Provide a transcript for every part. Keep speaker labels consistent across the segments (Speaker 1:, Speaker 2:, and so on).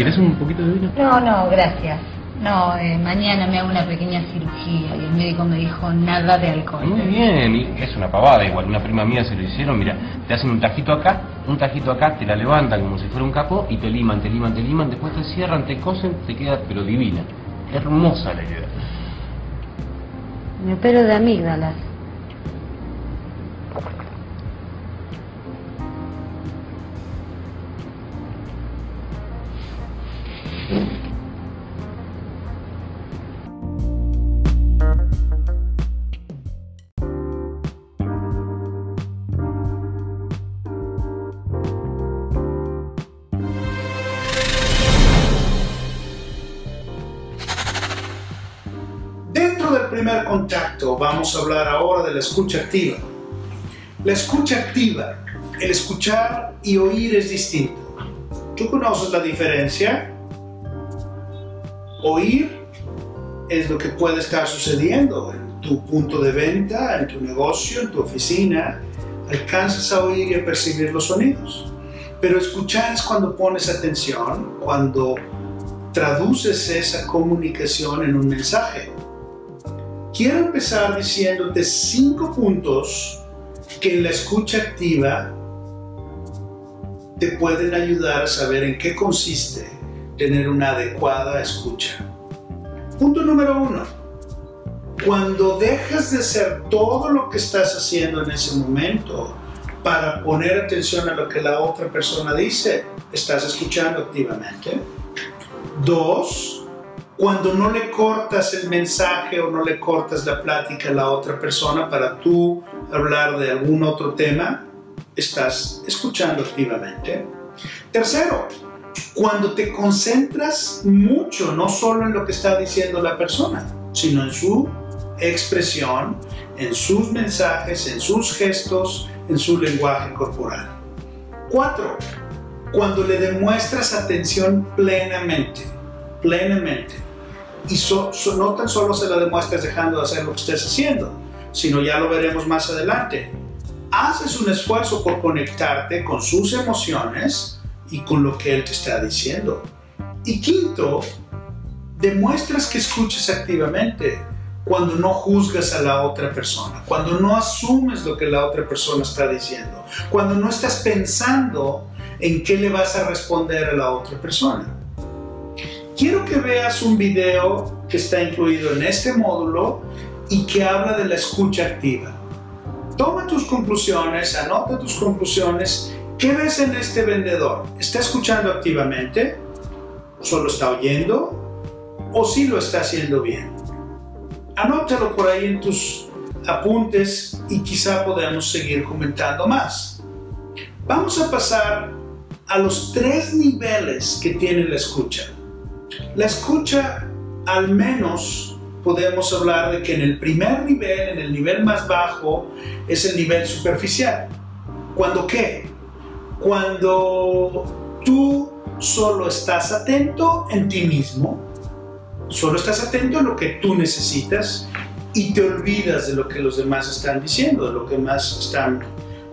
Speaker 1: ¿Quieres un poquito de vino?
Speaker 2: No, no, gracias. No, eh, mañana me hago una pequeña cirugía y el médico me dijo nada de alcohol.
Speaker 1: Muy bien, y es una pavada igual. Una prima mía se lo hicieron, mira, te hacen un tajito acá, un tajito acá, te la levantan como si fuera un capó y te liman, te liman, te liman, después te cierran, te cosen, te queda pero divina. Hermosa la idea.
Speaker 2: Me opero de amígdalas.
Speaker 3: Dentro del primer contacto vamos a hablar ahora de la escucha activa. La escucha activa, el escuchar y oír es distinto. ¿Tú conoces la diferencia? Oír es lo que puede estar sucediendo en tu punto de venta, en tu negocio, en tu oficina. Alcanzas a oír y a percibir los sonidos. Pero escuchar es cuando pones atención, cuando traduces esa comunicación en un mensaje. Quiero empezar diciéndote cinco puntos que en la escucha activa te pueden ayudar a saber en qué consiste tener una adecuada escucha. Punto número uno. Cuando dejas de hacer todo lo que estás haciendo en ese momento para poner atención a lo que la otra persona dice, estás escuchando activamente. Dos, cuando no le cortas el mensaje o no le cortas la plática a la otra persona para tú hablar de algún otro tema, estás escuchando activamente. Tercero, cuando te concentras mucho, no solo en lo que está diciendo la persona, sino en su expresión, en sus mensajes, en sus gestos, en su lenguaje corporal. Cuatro, cuando le demuestras atención plenamente, plenamente. Y so, so, no tan solo se la demuestras dejando de hacer lo que estés haciendo, sino ya lo veremos más adelante. Haces un esfuerzo por conectarte con sus emociones y con lo que él te está diciendo. Y quinto, demuestras que escuches activamente cuando no juzgas a la otra persona, cuando no asumes lo que la otra persona está diciendo, cuando no estás pensando en qué le vas a responder a la otra persona. Quiero que veas un video que está incluido en este módulo y que habla de la escucha activa. Toma tus conclusiones, anota tus conclusiones. ¿Qué ves en este vendedor? ¿Está escuchando activamente? ¿Solo está oyendo? ¿O sí lo está haciendo bien? Anótalo por ahí en tus apuntes y quizá podamos seguir comentando más. Vamos a pasar a los tres niveles que tiene la escucha. La escucha, al menos, podemos hablar de que en el primer nivel, en el nivel más bajo, es el nivel superficial. ¿Cuándo qué? Cuando tú solo estás atento en ti mismo, solo estás atento a lo que tú necesitas y te olvidas de lo que los demás están diciendo, de lo que más están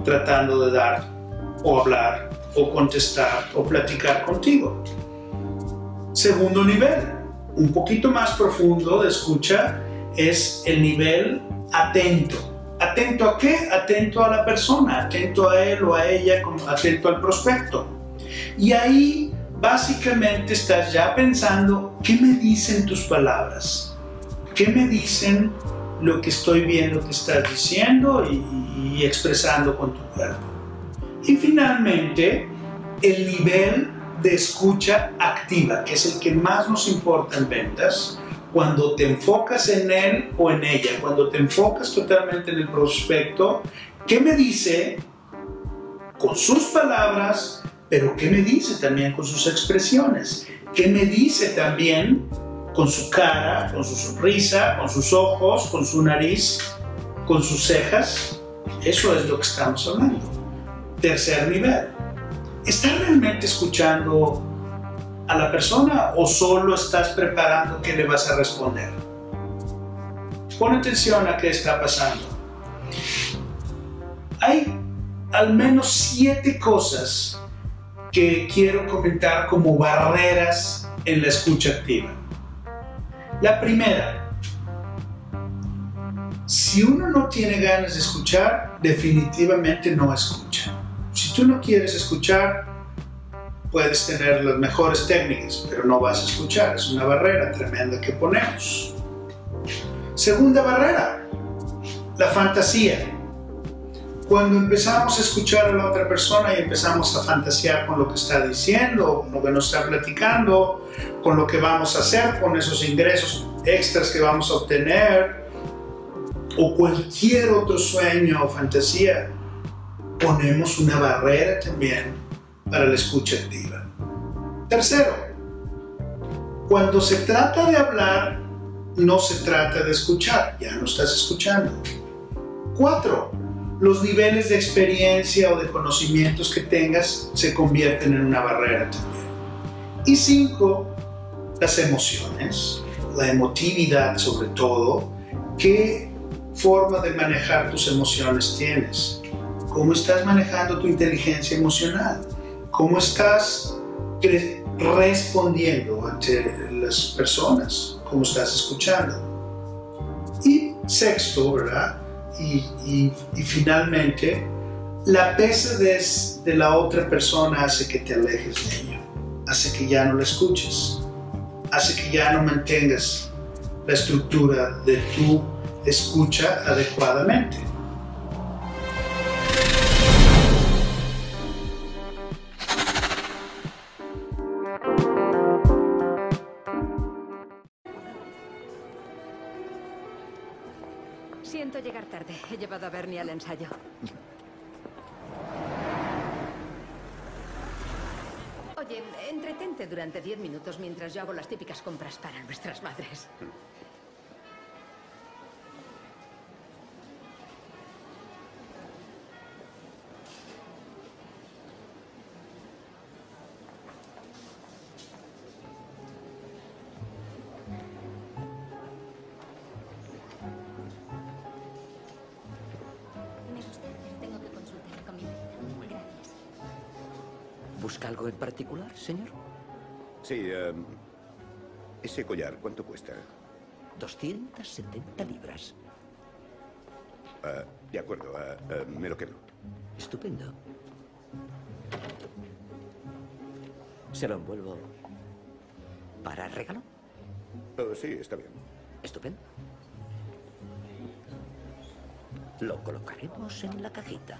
Speaker 3: tratando de dar o hablar o contestar o platicar contigo. Segundo nivel, un poquito más profundo de escucha, es el nivel atento. ¿Atento a qué? Atento a la persona, atento a él o a ella, atento al prospecto. Y ahí básicamente estás ya pensando, ¿qué me dicen tus palabras? ¿Qué me dicen lo que estoy viendo que estás diciendo y, y expresando con tu cuerpo? Y finalmente, el nivel de escucha activa, que es el que más nos importa en ventas, cuando te enfocas en él o en ella, cuando te enfocas totalmente en el prospecto, ¿qué me dice con sus palabras, pero qué me dice también con sus expresiones, qué me dice también con su cara, con su sonrisa, con sus ojos, con su nariz, con sus cejas. Eso es lo que estamos hablando. Tercer nivel. ¿Estás realmente escuchando a la persona o solo estás preparando qué le vas a responder? Pon atención a qué está pasando. Hay al menos siete cosas que quiero comentar como barreras en la escucha activa. La primera, si uno no tiene ganas de escuchar, definitivamente no escucha. Si tú no quieres escuchar, puedes tener las mejores técnicas, pero no vas a escuchar. Es una barrera tremenda que ponemos. Segunda barrera, la fantasía. Cuando empezamos a escuchar a la otra persona y empezamos a fantasear con lo que está diciendo, con lo que nos está platicando, con lo que vamos a hacer, con esos ingresos extras que vamos a obtener, o cualquier otro sueño o fantasía, ponemos una barrera también para la escucha activa. Tercero, cuando se trata de hablar, no se trata de escuchar, ya no estás escuchando. Cuatro, los niveles de experiencia o de conocimientos que tengas se convierten en una barrera también. Y cinco, las emociones, la emotividad sobre todo, qué forma de manejar tus emociones tienes, cómo estás manejando tu inteligencia emocional, cómo estás respondiendo ante las personas, cómo estás escuchando. Y sexto, ¿verdad? y, finalmente la pesadez de la otra persona hace que te alejes de ella, hace que ya no la escuches, hace que ya no mantengas la estructura de tu escucha adecuadamente.
Speaker 4: He llevado a Bernie al ensayo. Oye, entretente durante diez minutos mientras yo hago las típicas compras para nuestras madres.
Speaker 5: Algo en particular, señor?
Speaker 6: Sí, em, ese collar, ¿cuánto cuesta?
Speaker 5: 270 libras.
Speaker 6: Ah, de acuerdo, ah, ah, me lo quedo.
Speaker 5: Estupendo. ¿Se lo envuelvo para regalo?
Speaker 6: Oh, sí, está bien.
Speaker 5: Estupendo. Lo colocaremos en la cajita.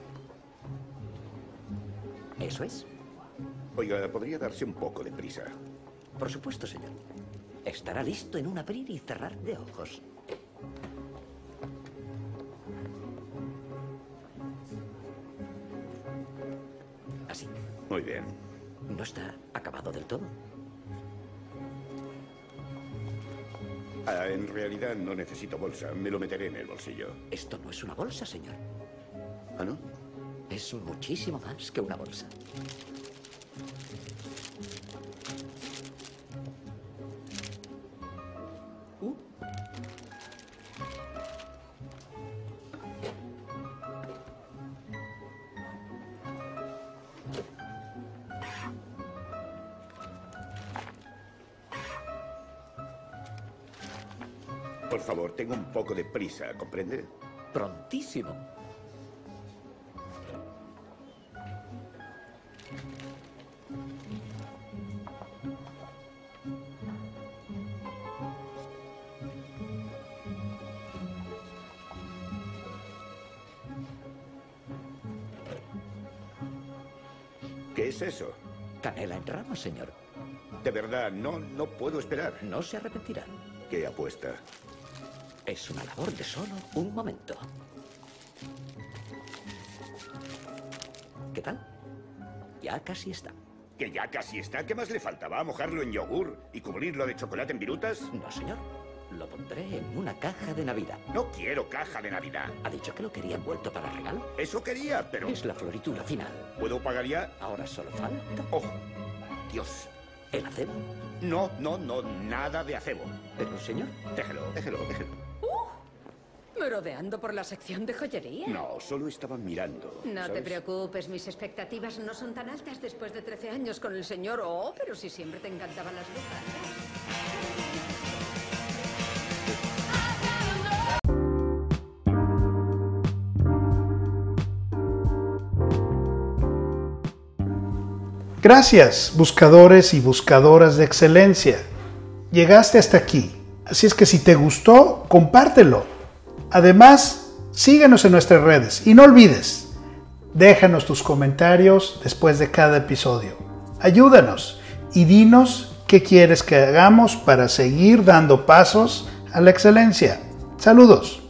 Speaker 5: Eso es.
Speaker 6: Oiga, ¿podría darse un poco de prisa?
Speaker 5: Por supuesto, señor. Estará listo en un abrir y cerrar de ojos. Así.
Speaker 6: Muy bien.
Speaker 5: No está acabado del todo.
Speaker 6: Ah, en realidad no necesito bolsa. Me lo meteré en el bolsillo.
Speaker 5: Esto no es una bolsa, señor.
Speaker 6: ¿Ah, no?
Speaker 5: Es muchísimo más que una bolsa.
Speaker 6: Tengo un poco de prisa, ¿comprende?
Speaker 5: Prontísimo.
Speaker 6: Es eso?
Speaker 5: Canela en rama, señor.
Speaker 6: De verdad, no, no puedo esperar.
Speaker 5: No se arrepentirá.
Speaker 6: ¿Qué apuesta?
Speaker 5: Es una labor de solo un momento. ¿Qué tal? Ya casi está.
Speaker 6: Que ya casi está. ¿Qué más le faltaba? ¿Mojarlo en yogur y cubrirlo de chocolate en virutas?
Speaker 5: No, señor. Lo pondré en una caja de Navidad.
Speaker 6: No quiero caja de Navidad.
Speaker 5: ¿Ha dicho que lo quería envuelto para regalo?
Speaker 6: Eso quería, pero...
Speaker 5: Es la floritura final.
Speaker 6: ¿Puedo pagar ya?
Speaker 5: Ahora solo falta
Speaker 6: Oh, Dios.
Speaker 5: el acebo.
Speaker 6: No, no, no, nada de acebo.
Speaker 5: Pero, señor,
Speaker 6: Déjelo, déjelo, déjelo.
Speaker 4: ¿Merodeando por la sección de joyería?
Speaker 6: No, solo estaba mirando.
Speaker 4: No te preocupes, mis expectativas no son tan altas después de 13 años con el señor Oh, pero si siempre te encantaban las lujas.
Speaker 3: Gracias, buscadores y buscadoras de excelencia. Llegaste hasta aquí, así es que si te gustó, compártelo. Además, síguenos en nuestras redes y no olvides, déjanos tus comentarios después de cada episodio. Ayúdanos y dinos qué quieres que hagamos para seguir dando pasos a la excelencia. Saludos.